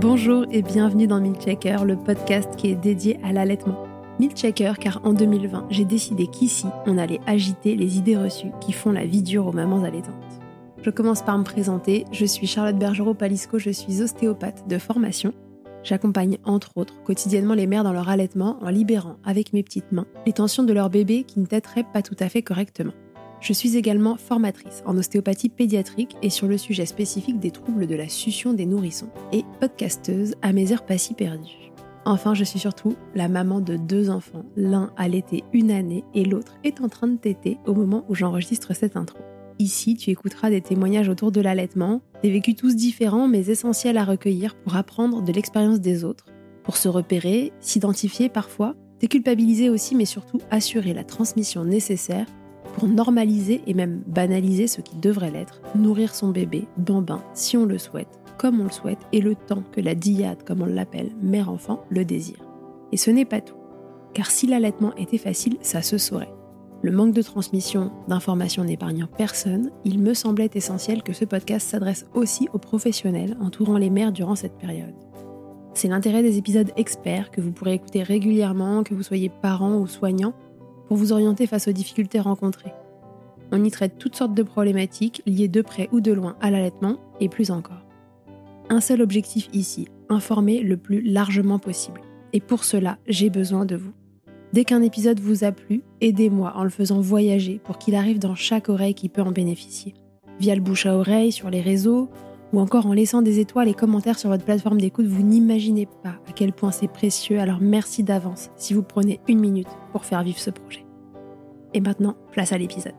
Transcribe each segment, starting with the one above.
Bonjour et bienvenue dans Milchecker, le podcast qui est dédié à l'allaitement. Milchecker car en 2020, j'ai décidé qu'ici, on allait agiter les idées reçues qui font la vie dure aux mamans allaitantes. Je commence par me présenter, je suis Charlotte Bergerot-Palisco, je suis ostéopathe de formation. J'accompagne entre autres quotidiennement les mères dans leur allaitement en libérant avec mes petites mains les tensions de leur bébé qui ne têteraient pas tout à fait correctement. Je suis également formatrice en ostéopathie pédiatrique et sur le sujet spécifique des troubles de la succion des nourrissons et podcasteuse à mes heures pas si perdues. Enfin, je suis surtout la maman de deux enfants. L'un a l'été une année et l'autre est en train de téter au moment où j'enregistre cette intro. Ici, tu écouteras des témoignages autour de l'allaitement, des vécus tous différents mais essentiels à recueillir pour apprendre de l'expérience des autres, pour se repérer, s'identifier parfois, déculpabiliser aussi mais surtout assurer la transmission nécessaire pour normaliser et même banaliser ce qui devrait l'être, nourrir son bébé, bambin, si on le souhaite, comme on le souhaite, et le temps que la diade, comme on l'appelle, mère-enfant, le désire. Et ce n'est pas tout. Car si l'allaitement était facile, ça se saurait. Le manque de transmission d'informations n'épargnant personne, il me semblait essentiel que ce podcast s'adresse aussi aux professionnels entourant les mères durant cette période. C'est l'intérêt des épisodes experts que vous pourrez écouter régulièrement, que vous soyez parent ou soignant, pour vous orienter face aux difficultés rencontrées. On y traite toutes sortes de problématiques liées de près ou de loin à l'allaitement et plus encore. Un seul objectif ici, informer le plus largement possible. Et pour cela, j'ai besoin de vous. Dès qu'un épisode vous a plu, aidez-moi en le faisant voyager pour qu'il arrive dans chaque oreille qui peut en bénéficier. Via le bouche à oreille, sur les réseaux, ou encore en laissant des étoiles et commentaires sur votre plateforme d'écoute, vous n'imaginez pas à quel point c'est précieux, alors merci d'avance si vous prenez une minute pour faire vivre ce projet. Et maintenant, place à l'épisode.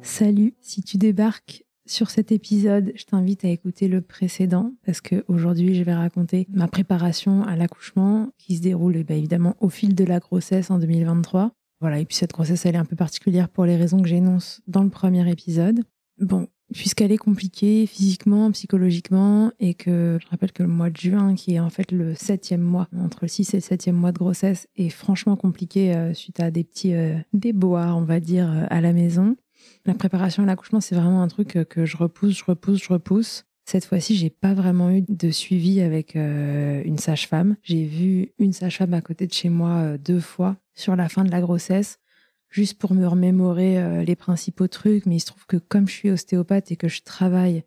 Salut, si tu débarques sur cet épisode, je t'invite à écouter le précédent parce que aujourd'hui, je vais raconter ma préparation à l'accouchement qui se déroule eh ben, évidemment au fil de la grossesse en 2023. Voilà, et puis cette grossesse, elle est un peu particulière pour les raisons que j'énonce dans le premier épisode. Bon, puisqu'elle est compliquée physiquement, psychologiquement, et que je rappelle que le mois de juin, qui est en fait le septième mois, entre le 6 et le septième mois de grossesse, est franchement compliqué euh, suite à des petits euh, déboires, on va dire, euh, à la maison. La préparation à l'accouchement, c'est vraiment un truc que je repousse, je repousse, je repousse. Cette fois-ci, j'ai pas vraiment eu de suivi avec une sage-femme. J'ai vu une sage-femme à côté de chez moi deux fois sur la fin de la grossesse juste pour me remémorer euh, les principaux trucs, mais il se trouve que comme je suis ostéopathe et que je travaille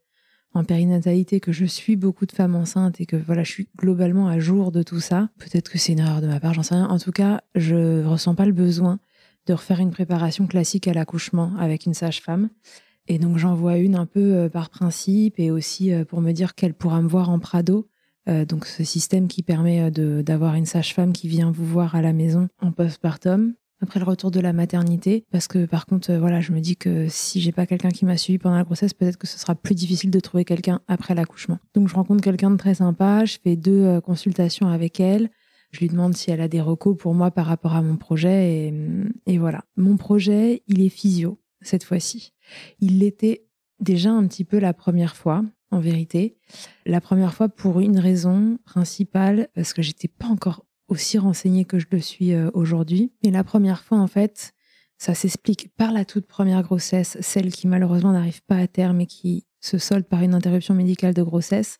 en périnatalité, que je suis beaucoup de femmes enceintes et que voilà, je suis globalement à jour de tout ça, peut-être que c'est une erreur de ma part, j'en sais rien. En tout cas, je ressens pas le besoin de refaire une préparation classique à l'accouchement avec une sage-femme. Et donc j'en vois une un peu euh, par principe et aussi euh, pour me dire qu'elle pourra me voir en Prado. donc ce système qui permet d'avoir une sage-femme qui vient vous voir à la maison en postpartum après le retour de la maternité, parce que par contre, euh, voilà, je me dis que si j'ai pas quelqu'un qui m'a suivi pendant la grossesse, peut-être que ce sera plus difficile de trouver quelqu'un après l'accouchement. Donc je rencontre quelqu'un de très sympa, je fais deux euh, consultations avec elle. Je lui demande si elle a des recos pour moi par rapport à mon projet et, et voilà. Mon projet, il est physio cette fois-ci. Il l'était déjà un petit peu la première fois, en vérité. La première fois pour une raison principale, parce que j'étais pas encore aussi renseignée que je le suis euh, aujourd'hui. Mais la première fois, en fait, ça s'explique par la toute première grossesse, celle qui malheureusement n'arrive pas à terme et qui se solde par une interruption médicale de grossesse.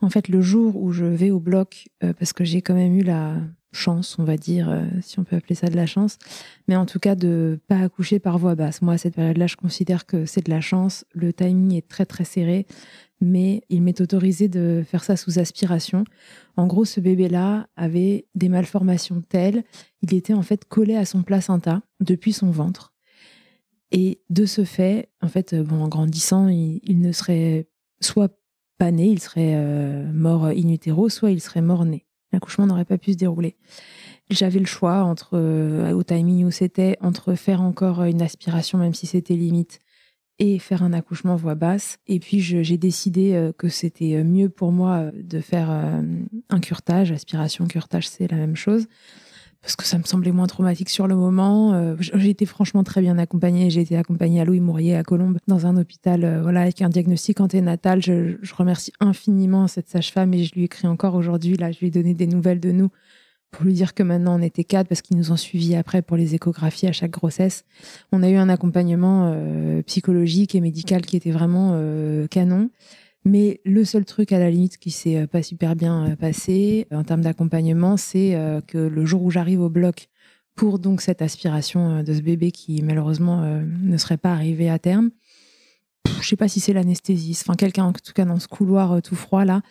En fait, le jour où je vais au bloc, euh, parce que j'ai quand même eu la chance, on va dire, euh, si on peut appeler ça de la chance, mais en tout cas de pas accoucher par voie basse. Moi, à cette période-là, je considère que c'est de la chance. Le timing est très très serré mais il m'est autorisé de faire ça sous aspiration. En gros, ce bébé-là avait des malformations telles, il était en fait collé à son placenta depuis son ventre. Et de ce fait, en fait, bon, en grandissant, il, ne serait soit pas né, il serait euh, mort in utero, soit il serait mort né. L'accouchement n'aurait pas pu se dérouler. J'avais le choix entre, euh, au timing où c'était, entre faire encore une aspiration, même si c'était limite, et faire un accouchement voix basse. Et puis j'ai décidé euh, que c'était euh, mieux pour moi euh, de faire un curtage, aspiration, curtage, c'est la même chose. Parce que ça me semblait moins traumatique sur le moment. J'ai été franchement très bien accompagnée. J'ai été accompagnée à Louis Mourier à Colombes dans un hôpital voilà, avec un diagnostic anténatal. Je, je remercie infiniment cette sage-femme et je lui écris encore aujourd'hui. Là, je lui ai donné des nouvelles de nous pour lui dire que maintenant on était quatre parce qu'ils nous ont suivis après pour les échographies à chaque grossesse. On a eu un accompagnement euh, psychologique et médical qui était vraiment euh, canon. Mais le seul truc à la limite qui s'est euh, pas super bien passé en termes d'accompagnement, c'est que le jour où j'arrive au bloc pour donc cette aspiration de ce bébé qui malheureusement ne serait pas arrivé à terme, je sais pas si c'est l'anesthésie, enfin quelqu'un en tout cas dans ce couloir euh, tout froid là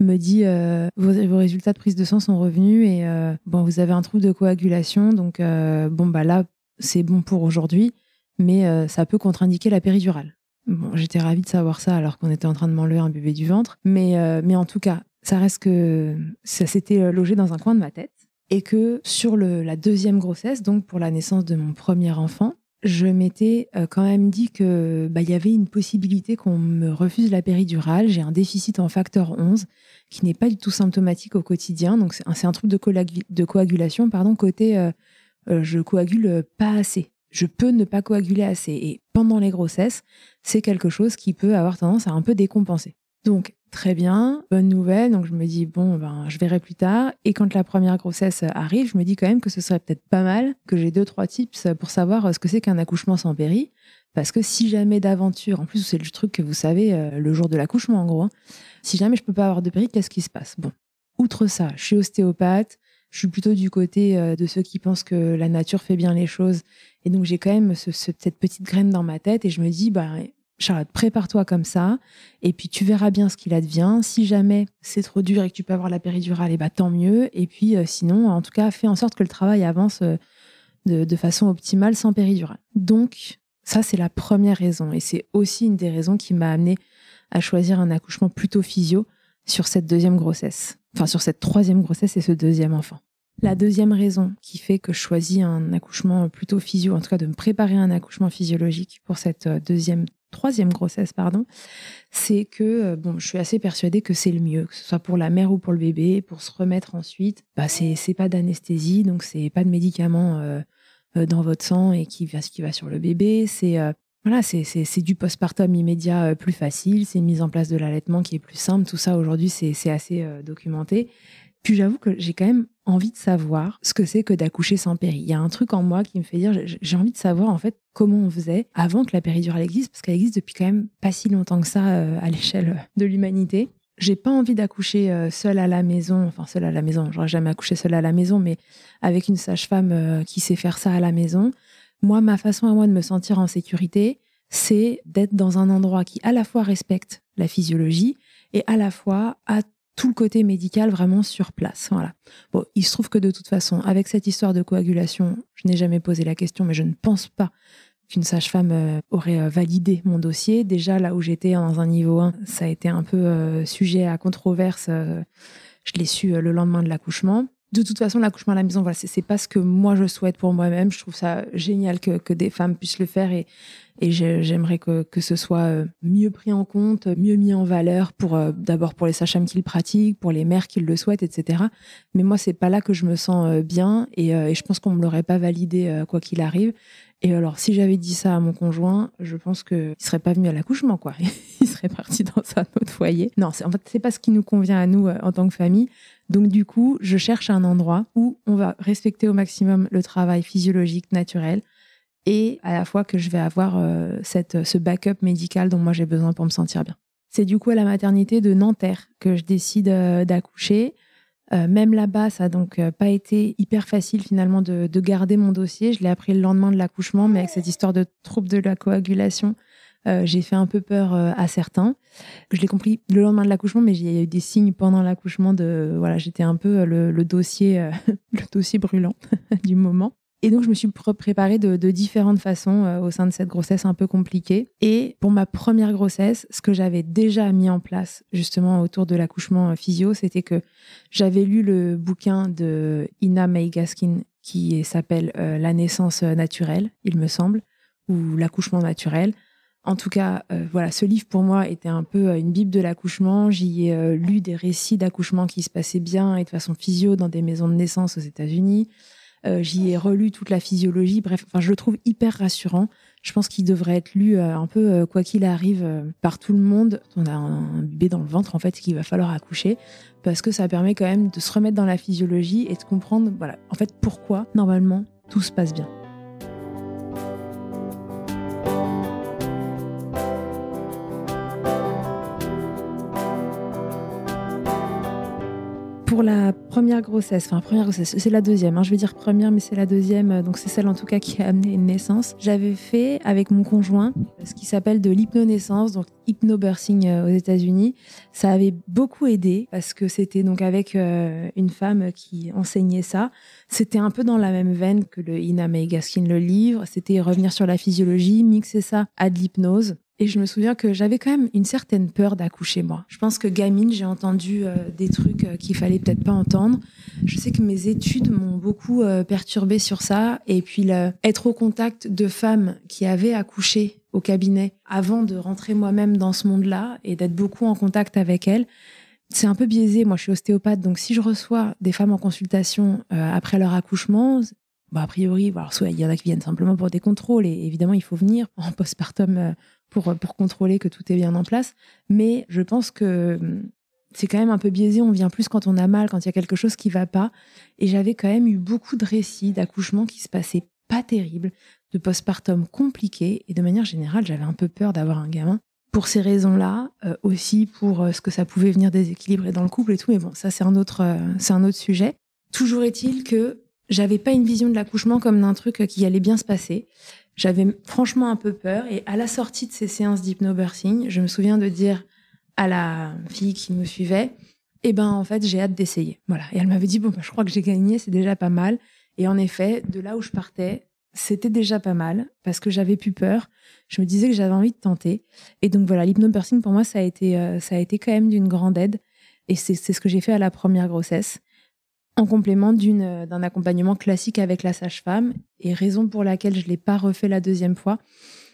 me dit euh, vos, résultats de prise de sang sont revenus et euh, bon vous avez un trouble de coagulation donc bon bah là c'est bon pour aujourd'hui mais ça peut contre-indiquer la péridurale. Bon j'étais ravie de savoir ça alors qu'on était en train de m'enlever un bébé du ventre mais mais en tout cas ça reste que ça s'était logé dans un coin de ma tête et que sur le, la deuxième grossesse donc pour la naissance de mon premier enfant je m'étais euh, quand même dit que bah, y avait une possibilité qu'on me refuse la péridurale. J'ai un déficit en facteur 11 qui n'est pas du tout symptomatique au quotidien. Donc c'est un, truc de, de, coagulation, pardon, côté euh, euh, je coagule pas assez. Je peux ne pas coaguler assez. Et pendant les grossesses, c'est quelque chose qui peut avoir tendance à un peu décompenser. Donc Très bien, bonne nouvelle. Donc je me dis, bon, ben, je verrai plus tard. Et quand la première grossesse arrive, je me dis quand même que ce serait peut-être pas mal que j'ai deux, trois tips pour savoir ce que c'est qu'un accouchement sans péri. Parce que si jamais d'aventure, en plus c'est le truc que vous savez, euh, le jour de l'accouchement en gros, hein, si jamais je peux pas avoir de péri, qu'est-ce qui se passe? Bon, outre ça, je suis ostéopathe, je suis plutôt du côté euh, de ceux qui pensent que la nature fait bien les choses. Et donc j'ai quand même cette petite graine dans ma tête et je me dis, bah, Charlotte, prépare-toi comme ça, et puis tu verras bien ce qu'il advient. Si jamais c'est trop dur et que tu peux avoir la péridurale, et eh bah, tant mieux. Et puis euh, sinon, en tout cas, fais en sorte que le travail avance euh, de, façon optimale sans péridurale. Donc, ça, c'est la première raison. Et c'est aussi une des raisons qui m'a amené à choisir un accouchement plutôt physio sur cette deuxième grossesse. Enfin, sur cette troisième grossesse et ce deuxième enfant. La deuxième raison qui fait que je choisis un accouchement plutôt physio, en tout cas de me préparer à un accouchement physiologique pour cette euh, deuxième troisième grossesse, pardon, c'est que euh, bon, je suis assez persuadée que c'est le mieux, que ce soit pour la mère ou pour le bébé, pour se remettre ensuite. Bah, c'est pas d'anesthésie, donc c'est pas de médicaments euh, dans votre sang et qui va, qui va sur le bébé. C'est voilà, c'est du postpartum immédiat plus facile, c'est une mise en place de l'allaitement qui est plus simple. Tout ça aujourd'hui, c'est assez documenté. Puis j'avoue que j'ai quand même envie de savoir ce que c'est que d'accoucher sans péri. Il y a un truc en moi qui me fait dire, j'ai envie de savoir en fait comment on faisait avant que la péridurale existe, parce qu'elle existe depuis quand même pas si longtemps que ça euh, à l'échelle de l'humanité. J'ai pas envie d'accoucher euh, seule à la maison, enfin seule à la maison, j'aurais jamais accouché seule à la maison, mais avec une sage-femme euh, qui sait faire ça à la maison. Moi, ma façon à moi de me sentir en sécurité, c'est d'être dans un endroit qui à la fois respecte la physiologie et à la fois a tout le côté médical vraiment sur place. Voilà. Bon, il se trouve que de toute façon, avec cette histoire de coagulation, je n'ai jamais posé la question, mais je ne pense pas qu'une sage-femme euh, aurait euh, validé mon dossier. Déjà, là où j'étais dans un niveau 1, ça a été un peu euh, sujet à controverse. je l'ai su le lendemain de l'accouchement. De toute façon, l'accouchement à la maison, voilà, c'est pas ce que moi je souhaite pour moi-même. Je trouve ça génial que, que des femmes puissent le faire et, et j'aimerais que, que ce soit euh, mieux pris en compte, mieux mis en valeur pour euh, d'abord pour les sages-femmes qui le pratiquent, pour les mères qui le souhaitent, etc. Mais moi, c'est pas là que je me sens euh, bien et, et je pense qu'on me l'aurait pas validé quoi qu'il arrive. Et alors, si j'avais dit ça à mon conjoint, je pense qu'il serait pas venu à l'accouchement, quoi. il serait parti dans un autre foyer. Non, en fait, c'est pas ce qui nous convient à nous en tant que famille. Donc du coup, je cherche un endroit où on va respecter au maximum le travail physiologique naturel et à la fois que je vais avoir euh, cette, ce backup médical dont moi j'ai besoin pour me sentir bien. C'est du coup à la maternité de Nanterre que je décide euh, d'accoucher. Euh, même là-bas, ça n'a donc pas été hyper facile finalement de, de garder mon dossier. Je l'ai appris le lendemain de l'accouchement, mais avec cette histoire de trouble de la coagulation, euh, j'ai fait un peu peur euh, à certains. Je l'ai compris le lendemain de l'accouchement, mais il y a eu des signes pendant l'accouchement de voilà, j'étais un peu euh, le, dossier le dossier brûlant du moment. Et donc, je me suis préparée de, différentes façons au sein de cette grossesse un peu compliquée. Et pour ma première grossesse, ce que j'avais déjà mis en place justement autour de l'accouchement physio, c'était que j'avais lu le bouquin de Ina May Gaskin qui s'appelle La naissance naturelle, il me semble, ou l'accouchement naturel. En tout cas, euh, voilà, ce livre pour moi était un peu euh, une bible de l'accouchement. J'y ai euh, lu des récits d'accouchement qui se passaient bien et de façon physio dans des maisons de naissance aux États-Unis. J'y ai relu toute la physiologie. Bref, enfin, je le trouve hyper rassurant. Je pense qu'il devrait être lu un peu quoi qu'il arrive par tout le monde. On a un bébé dans le ventre en fait qu'il va falloir accoucher parce que ça permet quand même de se remettre dans la physiologie et de comprendre, en fait pourquoi normalement tout se passe bien. La première grossesse, enfin première grossesse, c'est la deuxième, hein, je vais dire première, mais c'est la deuxième, euh, donc c'est celle en tout cas qui a amené une naissance. J'avais fait avec mon conjoint ce qui s'appelle de l'hypnonaissance, donc hypnobirthing euh, aux États-Unis. Ça avait beaucoup aidé parce que c'était donc avec euh, une femme qui enseignait ça. C'était un peu dans la même veine que le Ina May Gaskin le livre. C'était revenir sur la physiologie, mixer ça à de l'hypnose. Et je me souviens que j'avais quand même une certaine peur d'accoucher, moi. Je pense que gamine, j'ai entendu euh, des trucs euh, qu'il fallait peut-être pas entendre. Je sais que mes études m'ont beaucoup euh, perturbée sur ça. Et puis, être au contact de femmes qui avaient accouché au cabinet avant de rentrer moi-même dans ce monde-là et d'être beaucoup en contact avec elles, c'est un peu biaisé. Moi, je suis ostéopathe, donc si je reçois des femmes en consultation après leur accouchement, Bon, a priori, soit il y en a qui viennent simplement pour des contrôles, et évidemment, il faut venir en postpartum pour, pour contrôler que tout est bien en place. Mais je pense que hum, c'est quand même un peu biaisé. On vient plus quand on a mal, quand il y a quelque chose qui va pas. Et j'avais quand même eu beaucoup de récits d'accouchements qui se passaient pas terribles, de postpartum compliqués. Et de manière générale, j'avais un peu peur d'avoir un gamin. Pour ces raisons-là, euh, aussi pour euh, ce que ça pouvait venir déséquilibrer dans le couple et tout. Mais bon, ça, c'est un euh, c'est un autre sujet. Toujours est-il que j'avais pas une vision de l'accouchement comme d'un truc qui allait bien se passer. J'avais franchement un peu peur. Et à la sortie de ces séances d'hypnobirthing, je me souviens de dire à la fille qui me suivait, eh ben, en fait, j'ai hâte d'essayer. Voilà. Et elle m'avait dit, bon, bah, je crois que j'ai gagné, c'est déjà pas mal. Et en effet, de là où je partais, c'était déjà pas mal parce que j'avais plus peur. Je me disais que j'avais envie de tenter. Et donc voilà, l'hypnobirthing pour moi, ça a été, euh, ça a été quand même d'une grande aide. Et c'est ce que j'ai fait à la première grossesse en complément d'une, d'un accompagnement classique avec la sage-femme, et raison pour laquelle je ne l'ai pas refait la deuxième fois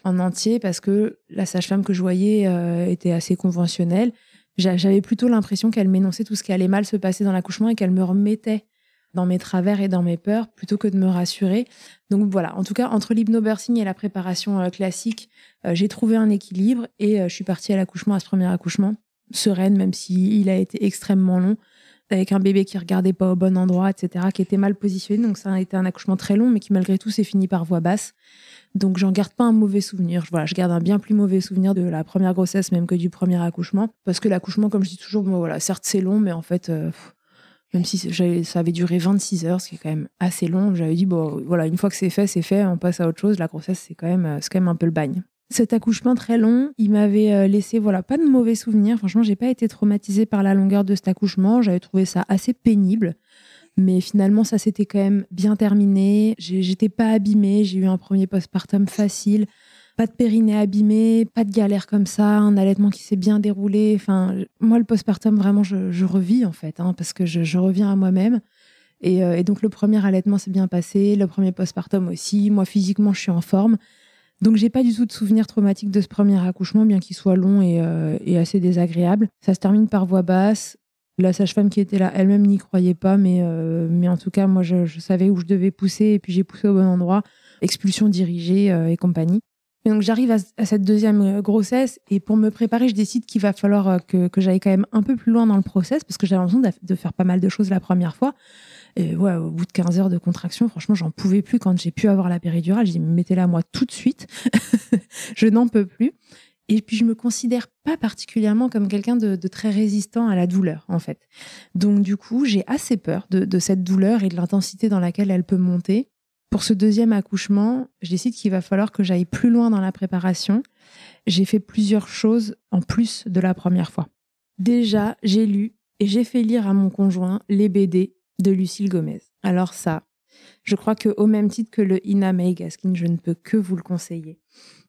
en entier, parce que la sage-femme que je voyais euh, était assez conventionnelle. J'avais plutôt l'impression qu'elle m'énonçait tout ce qui allait mal se passer dans l'accouchement et qu'elle me remettait dans mes travers et dans mes peurs plutôt que de me rassurer. Donc voilà, en tout cas, entre l'hypnobirthing et la préparation euh, classique, euh, j'ai trouvé un équilibre et je suis partie à l'accouchement, à ce premier accouchement, sereine, même s'il a été extrêmement long avec un bébé qui regardait pas au bon endroit, etc., qui était mal positionné. Donc ça a été un accouchement très long, mais qui malgré tout s'est fini par voix basse. Donc j'en garde pas un mauvais souvenir. Voilà, je garde un bien plus mauvais souvenir de la première grossesse même que du premier accouchement, parce que l'accouchement, comme je dis toujours, voilà, certes c'est long, mais en fait. Euh, même si ça avait duré 26 heures, ce qui est quand même assez long, j'avais dit, bon, voilà, une fois que c'est fait, c'est fait, on passe à autre chose. La grossesse, c'est quand même, euh, c'est quand même un peu le bagne. Cet accouchement très long, il m'avait euh, laissé voilà pas de mauvais souvenirs. Franchement, j'ai pas été traumatisée par la longueur de cet accouchement. J'avais trouvé ça assez pénible, mais finalement ça s'était quand même bien terminé. J'étais pas abîmée. J'ai eu un premier postpartum facile. Pas de périnée abîmé, pas de galère comme ça, un allaitement qui s'est bien déroulé. Enfin, moi, le postpartum, vraiment, je, revis en fait, hein, parce que je, reviens à moi-même. Et, donc le premier allaitement s'est bien passé, le premier postpartum aussi. Moi physiquement, je suis en forme. Donc j'ai pas du tout de souvenir traumatique de ce premier accouchement, bien qu'il soit long et, assez désagréable. Ça se termine par voix basse. La sage-femme qui était là elle-même n'y croyait pas, mais, mais en tout cas, moi, je, savais où je devais pousser et puis j'ai poussé au bon endroit. Expulsion dirigée et compagnie. Et donc j'arrive à, cette deuxième euh, grossesse et pour me préparer, je décide qu'il va falloir euh, que, que j'aille quand même un peu plus loin dans le process parce que j'avais l'impression de, faire pas mal de choses la première fois. Ouais, au bout de 15 heures de contraction, franchement, j'en pouvais plus quand j'ai pu avoir la péridurale. J'ai dit, mettez-la moi tout de suite. je n'en peux plus. Et puis, je me considère pas particulièrement comme quelqu'un de, de, très résistant à la douleur, en fait. Donc, du coup, j'ai assez peur de, de cette douleur et de l'intensité dans laquelle elle peut monter. Pour ce deuxième accouchement, je décide qu'il va falloir que j'aille plus loin dans la préparation. J'ai fait plusieurs choses en plus de la première fois. Déjà, j'ai lu et j'ai fait lire à mon conjoint les BD de Lucille Gomez. Alors ça, je crois que au même titre que le Ina May Gaskin, je ne peux que vous le conseiller.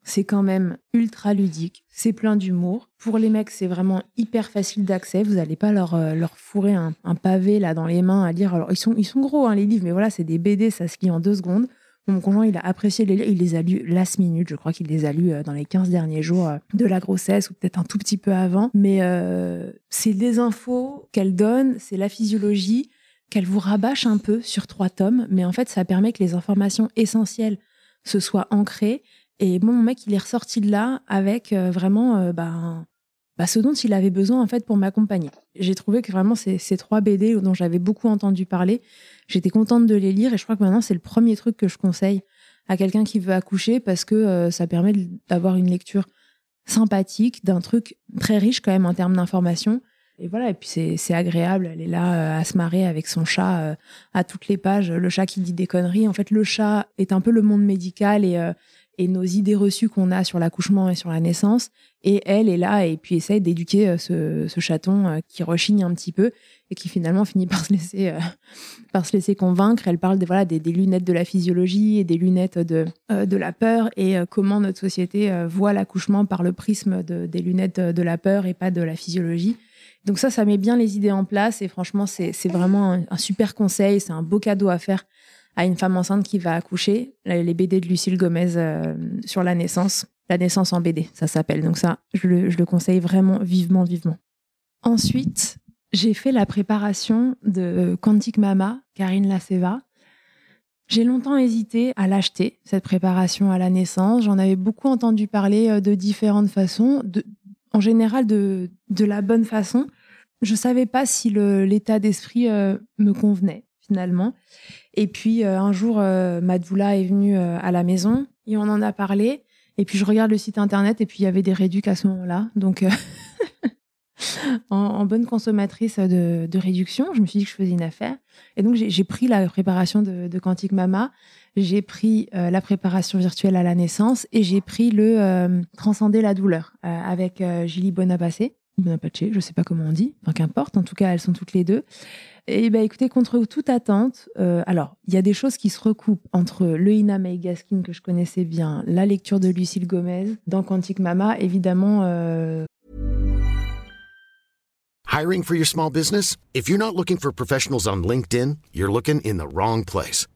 C'est quand même ultra ludique, c'est plein d'humour. Pour les mecs, c'est vraiment hyper facile d'accès. Vous n'allez pas leur, euh, leur fourrer un, pavé là dans les mains à lire. Alors ils sont, ils sont gros hein, les livres, mais voilà, c'est des BD, ça se lit en deux secondes. Mon conjoint, il a apprécié les livres, il les a lus last minute, je crois qu'il les a lus euh, dans les 15 derniers jours euh, de la grossesse ou peut-être un tout petit peu avant. Mais c'est des infos qu'elle donne, c'est la physiologie qu'elle vous rabâche un peu sur trois tomes, mais en fait, ça permet que les informations essentielles se soient ancrées et mon mec, il est ressorti de là avec euh, vraiment euh, bah, bah, ce dont il avait besoin en fait pour m'accompagner. J'ai trouvé que vraiment ces, ces trois BD dont j'avais beaucoup entendu parler, j'étais contente de les lire et je crois que maintenant c'est le premier truc que je conseille à quelqu'un qui veut accoucher parce que euh, ça permet d'avoir une lecture sympathique d'un truc très riche quand même en termes d'informations. Et voilà, et puis c'est agréable, elle est là à se marrer avec son chat à toutes les pages, le chat qui dit des conneries. En fait, le chat est un peu le monde médical et, et nos idées reçues qu'on a sur l'accouchement et sur la naissance. Et elle est là et puis essaie d'éduquer euh, ce, ce, chaton euh, qui rechigne un petit peu et qui finalement finit par se laisser, euh, par se laisser convaincre. Elle parle des, voilà, des, des, lunettes de la physiologie et des lunettes de, de la peur et comment notre société voit l'accouchement par le prisme de, des lunettes de, la peur et pas de la physiologie. Donc ça, ça met bien les idées en place et franchement, c'est vraiment un, super conseil, c'est un beau cadeau à faire à une femme enceinte qui va accoucher. Les BD de Lucille Gomez euh, sur la naissance. La naissance en BD, ça s'appelle. Donc ça, je le, conseille vraiment vivement, vivement. Ensuite, j'ai fait la préparation de Quantic Mama, Karine Laceva. J'ai longtemps hésité à l'acheter, cette préparation à la naissance. J'en avais beaucoup entendu parler euh, de différentes façons, en général de, de la bonne façon. Je savais pas si l'état d'esprit euh, me convenait finalement. Et puis euh, un jour, euh, Madoula est venue euh, à la maison et on en a parlé. Et puis je regarde le site internet et puis il y avait des réducs à ce moment-là. Donc en, bonne consommatrice de, réduction, je me suis dit que je faisais une affaire. Et donc j'ai pris la préparation de, de Quantique Mama, j'ai pris la préparation virtuelle à la naissance et j'ai pris le Transcender la douleur avec Julie Bonapacé. Bonapace, je sais pas comment on dit, enfin qu'importe, en tout cas elles sont toutes les deux. Et bah, écoutez, contre toute attente, euh, alors, il y a des choses qui se recoupent entre le Ina May Gaskin que je connaissais bien, la lecture de Lucille Gomez, dans Quantique Mama, évidemment. Euh... Hiring for your small business? If you're not looking for professionals on LinkedIn, you're looking in the wrong place.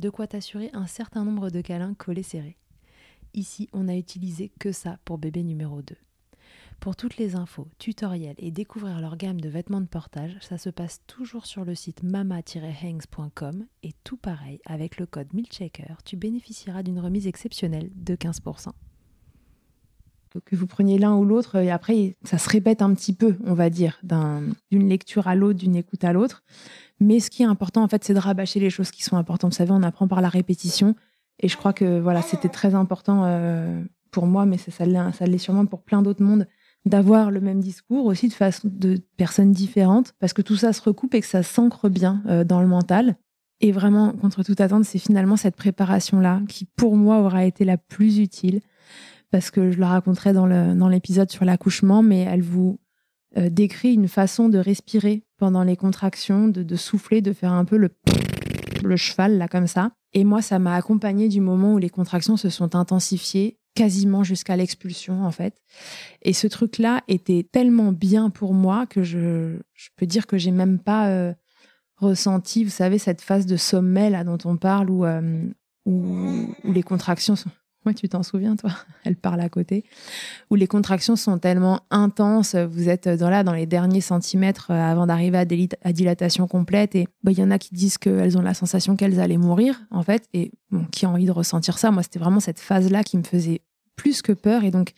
de quoi t'assurer un certain nombre de câlins collés serrés. Ici, on n'a utilisé que ça pour bébé numéro 2. Pour toutes les infos, tutoriels et découvrir leur gamme de vêtements de portage, ça se passe toujours sur le site mama-hangs.com et tout pareil, avec le code MILCHECKER, tu bénéficieras d'une remise exceptionnelle de 15% que vous preniez l'un ou l'autre, et après, ça se répète un petit peu, on va dire, d'une lecture à l'autre, d'une écoute à l'autre. Mais ce qui est important, en fait, c'est de rabâcher les choses qui sont importantes. Vous savez, on apprend par la répétition. Et je crois que voilà, c'était très important euh, pour moi, mais ça, ça l'est sûrement pour plein d'autres mondes, d'avoir le même discours aussi de façon de personnes différentes, parce que tout ça se recoupe et que ça s'ancre bien euh, dans le mental. Et vraiment, contre toute attente, c'est finalement cette préparation-là qui, pour moi, aura été la plus utile parce que je la raconterai dans l'épisode sur l'accouchement, mais elle vous euh, décrit une façon de respirer pendant les contractions, de, souffler, de faire un peu le, le cheval, là, comme ça. Et moi, ça m'a accompagné du moment où les contractions se sont intensifiées, quasiment jusqu'à l'expulsion, en fait. Et ce truc-là était tellement bien pour moi que je, peux dire que j'ai même pas euh, ressenti, vous savez, cette phase de sommeil là dont on parle où, euh, les contractions sont moi, tu t'en souviens, toi? Elle parle à côté. Où les contractions sont tellement intenses, vous êtes dans là dans les derniers centimètres euh, avant d'arriver à, dilatation complète. Et bah, il y en a qui disent qu'elles ont la sensation qu'elles allaient mourir, en fait. Et qui a envie de ressentir ça? Moi, c'était vraiment cette phase-là qui me faisait plus que peur. Et donc,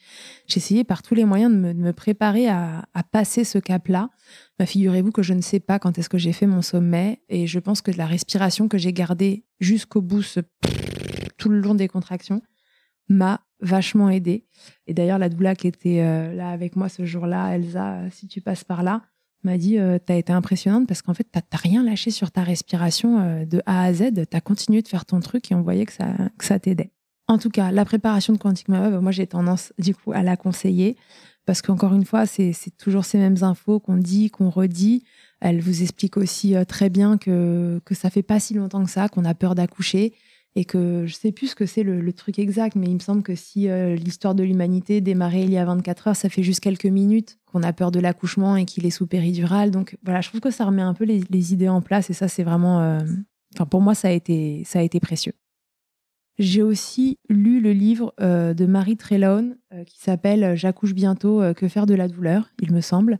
j'essayais par tous les moyens de me, préparer à, passer ce cap-là. Bah, figurez-vous que je ne sais pas quand est-ce que j'ai fait mon sommet. Et je pense que la respiration que j'ai gardée jusqu'au bout, tout le long des contractions, m'a vachement aidé. Et d'ailleurs, la doula qui était euh, là avec moi ce jour-là, Elsa, euh, si tu passes par là, m'a dit euh, Tu as été impressionnante parce qu'en fait, tu n'as rien lâché sur ta respiration de A à Z. Tu as continué de faire ton truc et on voyait que ça, que ça t'aidait. En tout cas, la préparation de Quantic Mama, bah, moi, j'ai tendance du coup à la conseiller parce qu'encore une fois, c'est toujours ces mêmes infos qu'on dit, qu'on redit. Elle vous explique aussi très bien que, que ça fait pas si longtemps que ça, qu'on a peur d'accoucher et que je sais plus ce que c'est le, truc exact, mais il me semble que si euh, l'histoire de l'humanité démarrait il y a 24 heures, ça fait juste quelques minutes qu'on a peur de l'accouchement et qu'il est sous péridurale. Donc voilà, je trouve que ça remet un peu les, idées en place et ça, c'est vraiment. Euh, enfin, pour moi, ça a été, ça a été précieux. J'ai aussi lu le livre euh, de Marie Trelawn qui s'appelle J'accouche bientôt, que faire de la douleur, il me semble.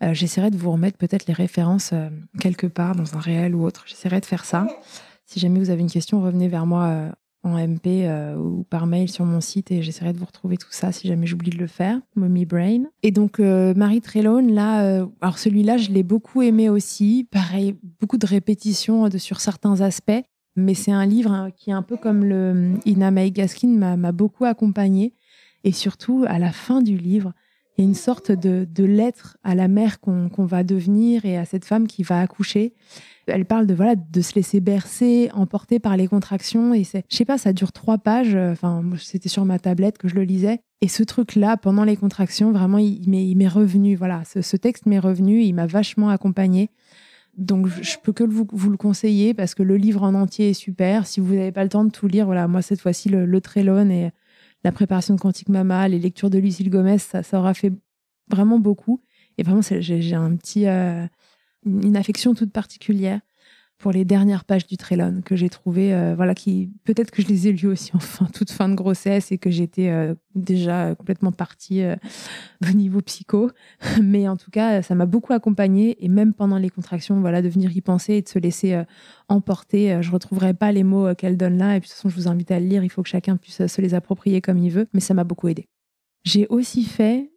J'essaierai de vous remettre peut-être les références quelque part dans un réel ou autre. J'essaierai de faire ça. Si jamais vous avez une question, revenez vers moi euh, en MP euh, ou par mail sur mon site et j'essaierai de vous retrouver tout ça si jamais j'oublie de le faire. Mommy Brain. Et donc euh, Marie Trelawney, là, alors celui-là, je l'ai beaucoup aimé aussi. Pareil, beaucoup de répétitions sur certains aspects. Mais c'est un livre hein, qui un peu comme le Ina May Gaskin m'a beaucoup accompagné. Et surtout, à la fin du livre, il y a une sorte de, lettre à la mère qu'on va devenir et à cette femme qui va accoucher. Elle parle de voilà de se laisser bercer, emporter par les contractions et c'est, je sais pas, ça dure trois pages. Enfin, c'était sur ma tablette que je le lisais. Et ce truc-là, pendant les contractions, vraiment, il, m'est revenu. Voilà, ce, texte m'est revenu. Il m'a vachement accompagné. Donc, je peux que vous, vous, le conseiller parce que le livre en entier est super. Si vous n'avez pas le temps de tout lire, voilà, moi cette fois-ci le, le et la préparation de Quantique Mama, les lectures de Lucille Gomez, ça, ça aura fait vraiment beaucoup. Et vraiment, j'ai un petit, euh, une affection toute particulière pour les dernières pages du Trélon que j'ai trouvé, euh, voilà, qui peut-être que je les ai lues aussi en fin, toute fin de grossesse et que j'étais euh, déjà complètement partie au niveau psycho, mais en tout cas, ça m'a beaucoup accompagnée et même pendant les contractions, voilà, de venir y penser et de se laisser emporter. Je retrouverai pas les mots qu'elle donne là et puis de toute façon, je vous invite à le lire. Il faut que chacun puisse se les approprier comme il veut, mais ça m'a beaucoup aidé. J'ai aussi fait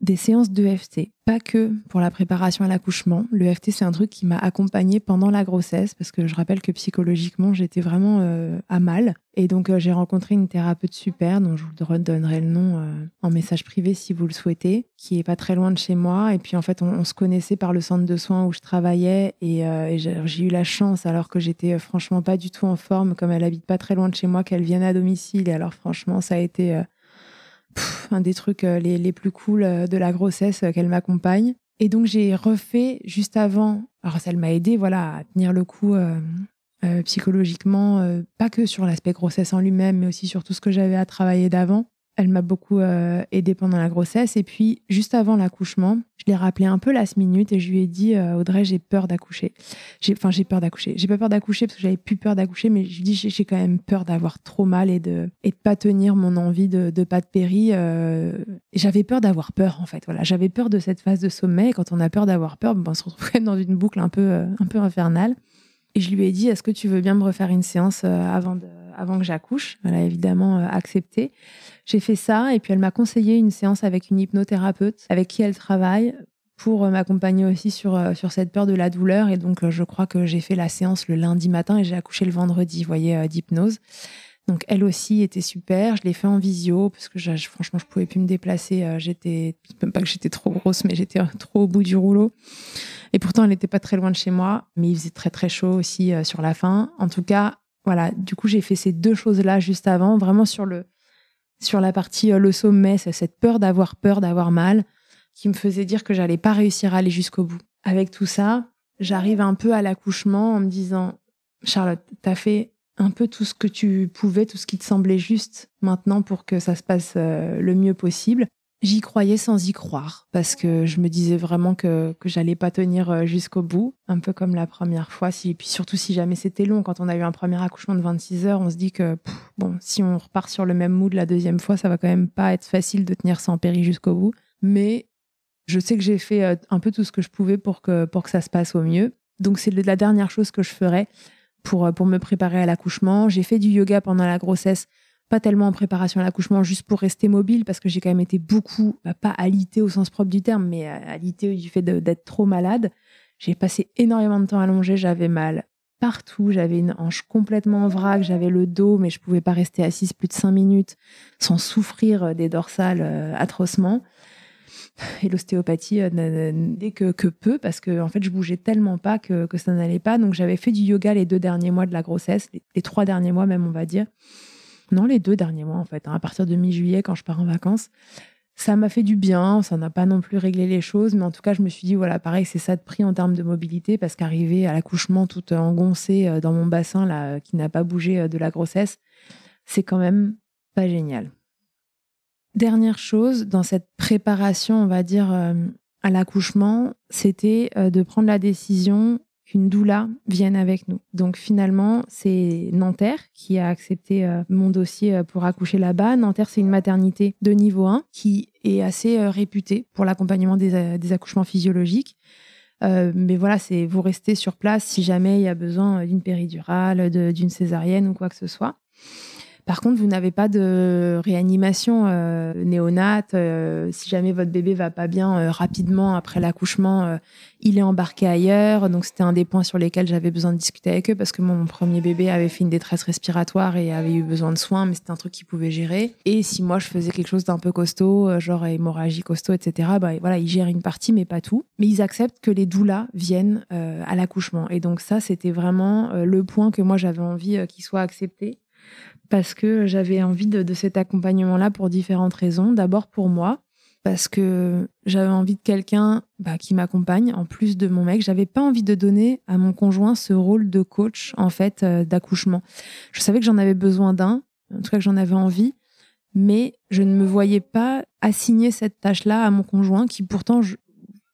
des séances d'EFT, pas que pour la préparation à l'accouchement. L'EFT, c'est un truc qui m'a accompagnée pendant la grossesse, parce que je rappelle que psychologiquement, j'étais vraiment euh, à mal. Et donc, euh, j'ai rencontré une thérapeute super, dont je vous redonnerai le nom euh, en message privé si vous le souhaitez, qui est pas très loin de chez moi. Et puis, en fait, on, se connaissait par le centre de soins où je travaillais. Et, et j'ai eu la chance, alors que j'étais franchement pas du tout en forme, comme elle habite pas très loin de chez moi, qu'elle vienne à domicile. Et alors, franchement, ça a été un des trucs euh, les, plus cool euh, de la grossesse euh, qu'elle m'accompagne. Et donc j'ai refait juste avant. Alors ça m'a aidé voilà à tenir le coup psychologiquement, pas que sur l'aspect grossesse en lui-même, mais aussi sur tout ce que j'avais à travailler d'avant. Elle m'a beaucoup euh, aidée pendant la grossesse. Et puis, juste avant l'accouchement, je l'ai rappelé un peu last minute et je lui ai dit euh, Audrey, j'ai peur d'accoucher. Enfin, j'ai peur d'accoucher. J'ai pas peur d'accoucher parce que j'avais plus peur d'accoucher, mais je lui dis j'ai quand même peur d'avoir trop mal et de et de pas tenir mon envie de, de pas de péri. Euh, j'avais peur d'avoir peur en fait. Voilà, j'avais peur de cette phase de sommeil. quand on a peur d'avoir peur, ben, on se retrouve quand même dans une boucle un peu un peu infernale. Et je lui ai dit, est-ce que tu veux bien me refaire une séance avant, de, avant que j'accouche? Elle a évidemment accepté. J'ai fait ça et puis elle m'a conseillé une séance avec une hypnothérapeute avec qui elle travaille pour euh, m'accompagner aussi sur, sur cette peur de la douleur. Et donc, je crois que j'ai fait la séance le lundi matin et j'ai accouché le vendredi, vous voyez, d'hypnose. Donc, elle aussi était super. Je l'ai fait en visio parce que franchement, je pouvais plus me déplacer. J'étais, même pas que j'étais trop grosse, mais j'étais trop au bout du rouleau. Et pourtant, elle n'était pas très loin de chez moi, mais il faisait très très chaud aussi euh, sur la fin. En tout cas, voilà, du coup, j'ai fait ces deux choses-là juste avant, vraiment sur le sur la partie euh, le sommet, cette peur d'avoir peur d'avoir mal qui me faisait dire que j'allais pas réussir à aller jusqu'au bout. Avec tout ça, j'arrive un peu à l'accouchement en me disant Charlotte, t'as fait un peu tout ce que tu pouvais, tout ce qui te semblait juste maintenant pour que ça se passe euh, le mieux possible. J'y croyais sans y croire parce que je me disais vraiment que, que j'allais pas tenir euh, jusqu'au bout, un peu comme la première fois. Si, et puis surtout si jamais c'était long, quand on a eu un premier accouchement de 26 heures, on se dit que bon, si on repart sur le même mood la deuxième fois, ça va quand même pas être facile de tenir sans péri jusqu'au bout. Mais je sais que j'ai fait euh, un peu tout ce que je pouvais pour que, pour que ça se passe au mieux. Donc c'est la dernière chose que je ferais pour, euh, pour me préparer à l'accouchement. J'ai fait du yoga pendant la grossesse pas tellement en préparation à l'accouchement, juste pour rester mobile, parce que j'ai quand même été beaucoup, bah, pas alité au sens propre du terme, mais alité du fait d'être trop malade. J'ai passé énormément de temps allongée, j'avais mal partout, j'avais une hanche complètement en vrac, j'avais le dos, mais je pouvais pas rester assise plus de cinq minutes sans souffrir des dorsales euh, atrocement. Et l'ostéopathie, euh, dès que, que peu, parce que en fait, je bougeais tellement pas que ça n'allait pas. Donc, j'avais fait du yoga les deux derniers mois de la grossesse, les trois derniers mois même, on va dire. Non, les deux derniers mois, en fait, hein, à partir de mi-juillet, quand je pars en vacances. Ça m'a fait du bien, ça n'a pas non plus réglé les choses, mais en tout cas, je me suis dit, voilà, pareil, c'est ça de prix en termes de mobilité, parce qu'arriver à l'accouchement toute engoncée euh, dans mon bassin, là, qui n'a pas bougé euh, de la grossesse, c'est quand même pas génial. Dernière chose, dans cette préparation, on va dire, euh, à l'accouchement, c'était de prendre la décision qu'une doula vienne avec nous. Donc finalement, c'est Nanterre qui a accepté euh, mon dossier euh, pour accoucher là-bas. Nanterre, c'est une maternité de niveau 1 qui est assez euh, réputée pour l'accompagnement des, accouchements physiologiques. mais voilà, c'est vous restez sur place si jamais il y a besoin d'une péridurale, d'une césarienne ou quoi que ce soit. Par contre, vous n'avez pas de réanimation euh, néonate. Euh, si jamais votre bébé va pas bien euh, rapidement après l'accouchement, euh, il est embarqué ailleurs. Donc c'était un des points sur lesquels j'avais besoin de discuter avec eux parce que mon premier bébé avait fait une détresse respiratoire et avait eu besoin de soins, mais c'était un truc qu'ils pouvaient gérer. Et si moi je faisais quelque chose d'un peu costaud, genre hémorragie costaud, etc. Bah voilà, ils gèrent une partie mais pas tout. Mais ils acceptent que les doulas viennent à l'accouchement. Et donc ça, c'était vraiment le point que moi j'avais envie qu'il soit accepté parce que j'avais envie de, cet accompagnement-là pour différentes raisons. D'abord pour moi, parce que j'avais envie de quelqu'un bah, qui m'accompagne en plus de mon mec. J'avais pas envie de donner à mon conjoint ce rôle de coach en fait euh, d'accouchement. Je savais que j'en avais besoin d'un, en tout cas que j'en avais envie, mais je ne me voyais pas assigner cette tâche-là à mon conjoint qui pourtant,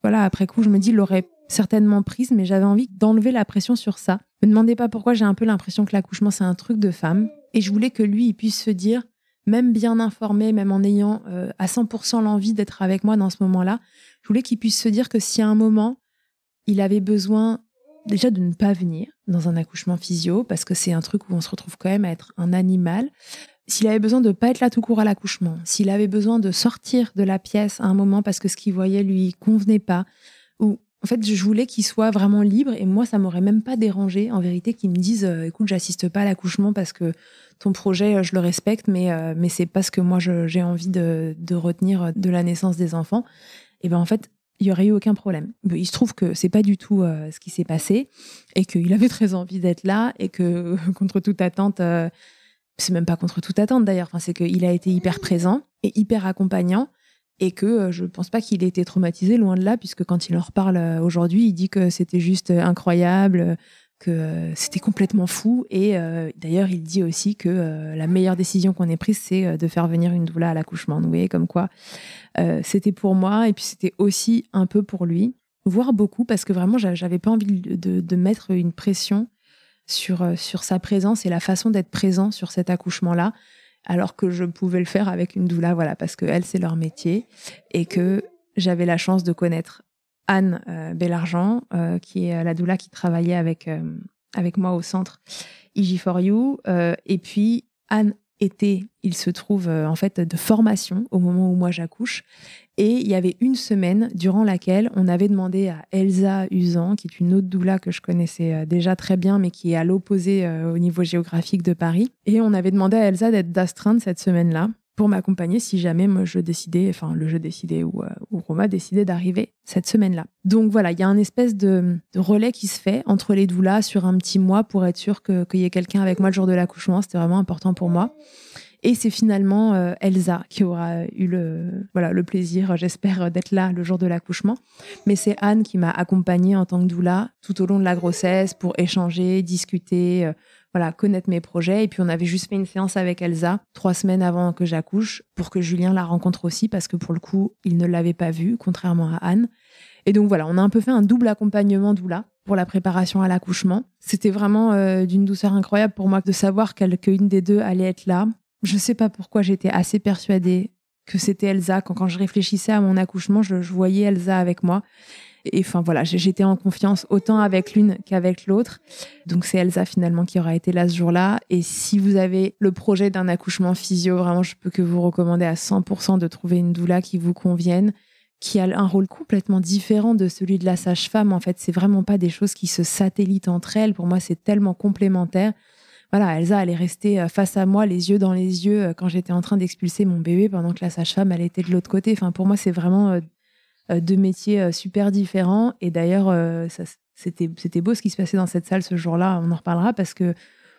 voilà, après coup, je me dis l'aurait certainement prise, mais j'avais envie d'enlever la pression sur ça. Me demandez pas pourquoi j'ai un peu l'impression que l'accouchement c'est un truc de femme et je voulais que lui, il puisse se dire, même bien informé, même en ayant euh, à 100% l'envie d'être avec moi dans ce moment-là, je voulais qu'il puisse se dire que si à un moment, il avait besoin déjà de ne pas venir dans un accouchement physio, parce que c'est un truc où on se retrouve quand même à être un animal, s'il avait besoin de ne pas être là tout court à l'accouchement, s'il avait besoin de sortir de la pièce à un moment parce que ce qu'il voyait lui convenait pas, en fait, je voulais qu'il soit vraiment libre et moi, ça m'aurait même pas dérangé, en vérité, qu'ils me disent euh, écoute, j'assiste pas à l'accouchement parce que ton projet, euh, je le respecte, mais, euh, mais c'est pas ce que moi j'ai envie de, retenir de la naissance des enfants. Et ben en fait, il y aurait eu aucun problème. Il se trouve que c'est pas du tout ce qui s'est passé et qu'il avait très envie d'être là et que contre toute attente, c'est même pas contre toute attente d'ailleurs, enfin, c'est qu'il a été hyper présent et hyper accompagnant et que euh, je ne pense pas qu'il ait été traumatisé, loin de là, puisque quand il en reparle euh, aujourd'hui, il dit que c'était juste euh, incroyable, que c'était complètement fou. Et d'ailleurs, il dit aussi que la meilleure décision qu'on ait prise, c'est de faire venir une doula à l'accouchement. Vous comme quoi c'était pour moi et puis c'était aussi un peu pour lui, voire beaucoup, parce que vraiment, j'avais pas envie de, de, mettre une pression sur, sur sa présence et la façon d'être présent sur cet accouchement-là alors que je pouvais le faire avec une doula, voilà, parce que elle c'est leur métier et que j'avais la chance de connaître Anne euh, Bellargent, euh, qui est la doula qui travaillait avec euh, avec moi au centre IG4U, et puis Anne était, il se trouve en fait de formation au moment où moi j'accouche, et il y avait une semaine durant laquelle on avait demandé à Elsa Usan, qui est une autre doula que je connaissais euh, déjà très bien, mais qui est à l'opposé euh, au niveau géographique de Paris. Et on avait demandé à Elsa d'être d'astreinte cette semaine-là pour m'accompagner si jamais moi je décidais, enfin le jeu décidait ou, euh, ou Roma décidait d'arriver cette semaine-là. Donc voilà, il y a un espèce de, relais qui se fait entre les doulas sur un petit mois pour être sûr qu'il y ait quelqu'un avec moi le jour de l'accouchement. C'était vraiment important pour moi. Et c'est finalement euh, Elsa qui aura eu le, voilà, le plaisir, j'espère, d'être là le jour de l'accouchement. Mais c'est Anne qui m'a accompagnée en tant que doula tout au long de la grossesse pour échanger, discuter, euh, voilà, connaître mes projets. Et puis on avait juste fait une séance avec Elsa trois semaines avant que j'accouche pour que Julien la rencontre aussi parce que pour le coup, il ne l'avait pas vue, contrairement à Anne. Et donc voilà, on a un peu fait un double accompagnement doula pour la préparation à l'accouchement. C'était vraiment euh, d'une douceur incroyable pour moi de savoir qu'une des deux allait être là, je sais pas pourquoi j'étais assez persuadée que c'était Elsa. Quand, quand je réfléchissais à mon accouchement, je, voyais Elsa avec moi. Et enfin voilà, j'étais en confiance autant avec l'une qu'avec l'autre. Donc c'est Elsa finalement qui aura été là ce jour-là. Et si vous avez le projet d'un accouchement physio, vraiment, je peux que vous recommander à 100% de trouver une doula qui vous convienne, qui a un rôle complètement différent de celui de la sage-femme. En fait, c'est vraiment pas des choses qui se satellitent entre elles. Pour moi, c'est tellement complémentaire voilà, Elsa, elle est restée euh, face à moi, les yeux dans les yeux, euh, quand j'étais en train d'expulser mon bébé, pendant que la sage-femme, elle était de l'autre côté. Enfin, pour moi, c'est vraiment euh, deux métiers super différents. Et d'ailleurs, c'était, c'était beau ce qui se passait dans cette salle ce jour-là. On en reparlera parce que,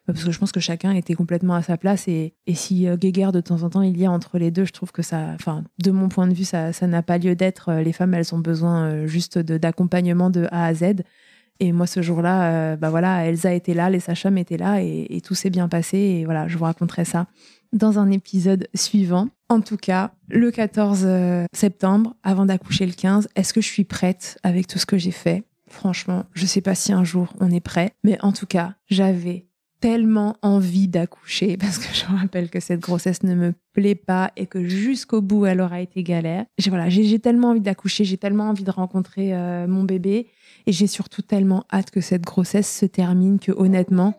parce que je pense que chacun était complètement à sa place. Et, et si guéguerre de temps en temps il y a entre les deux, je trouve que ça, enfin, de mon point de vue, ça, ça n'a pas lieu d'être. Les femmes, elles ont besoin juste d'accompagnement de A à Z. Et moi, ce jour-là, euh, bah voilà, Elsa était là, les sages étaient là et, tout s'est bien passé. Et voilà, je vous raconterai ça dans un épisode suivant. En tout cas, le 14 euh, septembre, avant d'accoucher le 15, est-ce que je suis prête avec tout ce que j'ai fait? Franchement, je sais pas si un jour on est prêt, mais en tout cas, j'avais tellement envie d'accoucher parce que je rappelle que cette grossesse ne me plaît pas et que jusqu'au bout elle aura été galère. J'ai voilà, tellement envie d'accoucher, j'ai tellement envie de rencontrer euh, mon bébé et j'ai surtout tellement hâte que cette grossesse se termine que honnêtement,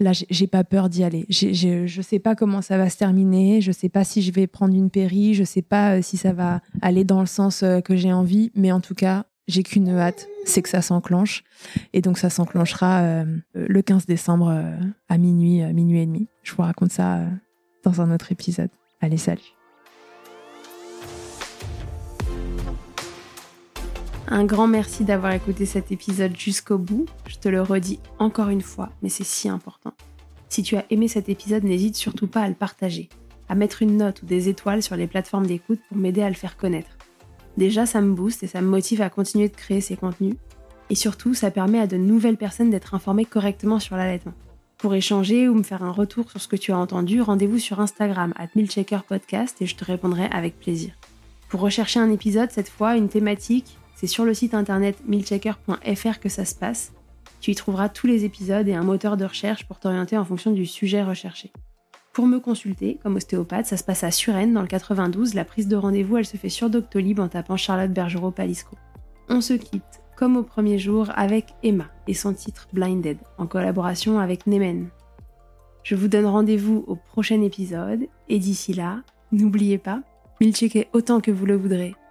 là, j'ai pas peur d'y aller. je sais pas comment ça va se terminer. Je sais pas si je vais prendre une péri. Je sais pas euh, si ça va aller dans le sens euh, que j'ai envie. Mais en tout cas, j'ai qu'une hâte, c'est que ça s'enclenche. Et donc, ça s'enclenchera euh, le 15 décembre à minuit, minuit et demi. Je vous raconte ça dans un autre épisode. Allez, salut. Un grand merci d'avoir écouté cet épisode jusqu'au bout. Je te le redis encore une fois, mais c'est si important. Si tu as aimé cet épisode, n'hésite surtout pas à le partager, à mettre une note ou des étoiles sur les plateformes d'écoute pour m'aider à le faire connaître. Déjà, ça me booste et ça me motive à continuer de créer ces contenus. Et surtout, ça permet à de nouvelles personnes d'être informées correctement sur l'allaitement. Pour échanger ou me faire un retour sur ce que tu as entendu, rendez-vous sur Instagram at Podcast et je te répondrai avec plaisir. Pour rechercher un épisode, cette fois, une thématique, c'est sur le site internet milchecker.fr que ça se passe. Tu y trouveras tous les épisodes et un moteur de recherche pour t'orienter en fonction du sujet recherché. Pour me consulter, comme ostéopathe, ça se passe à Suresnes dans le 92. La prise de rendez-vous, elle se fait sur Doctolib en tapant Charlotte Bergerot Palisco. On se quitte, comme au premier jour, avec Emma et son titre Blinded, en collaboration avec Nemen. Je vous donne rendez-vous au prochain épisode, et d'ici là, n'oubliez pas, milchecker autant que vous le voudrez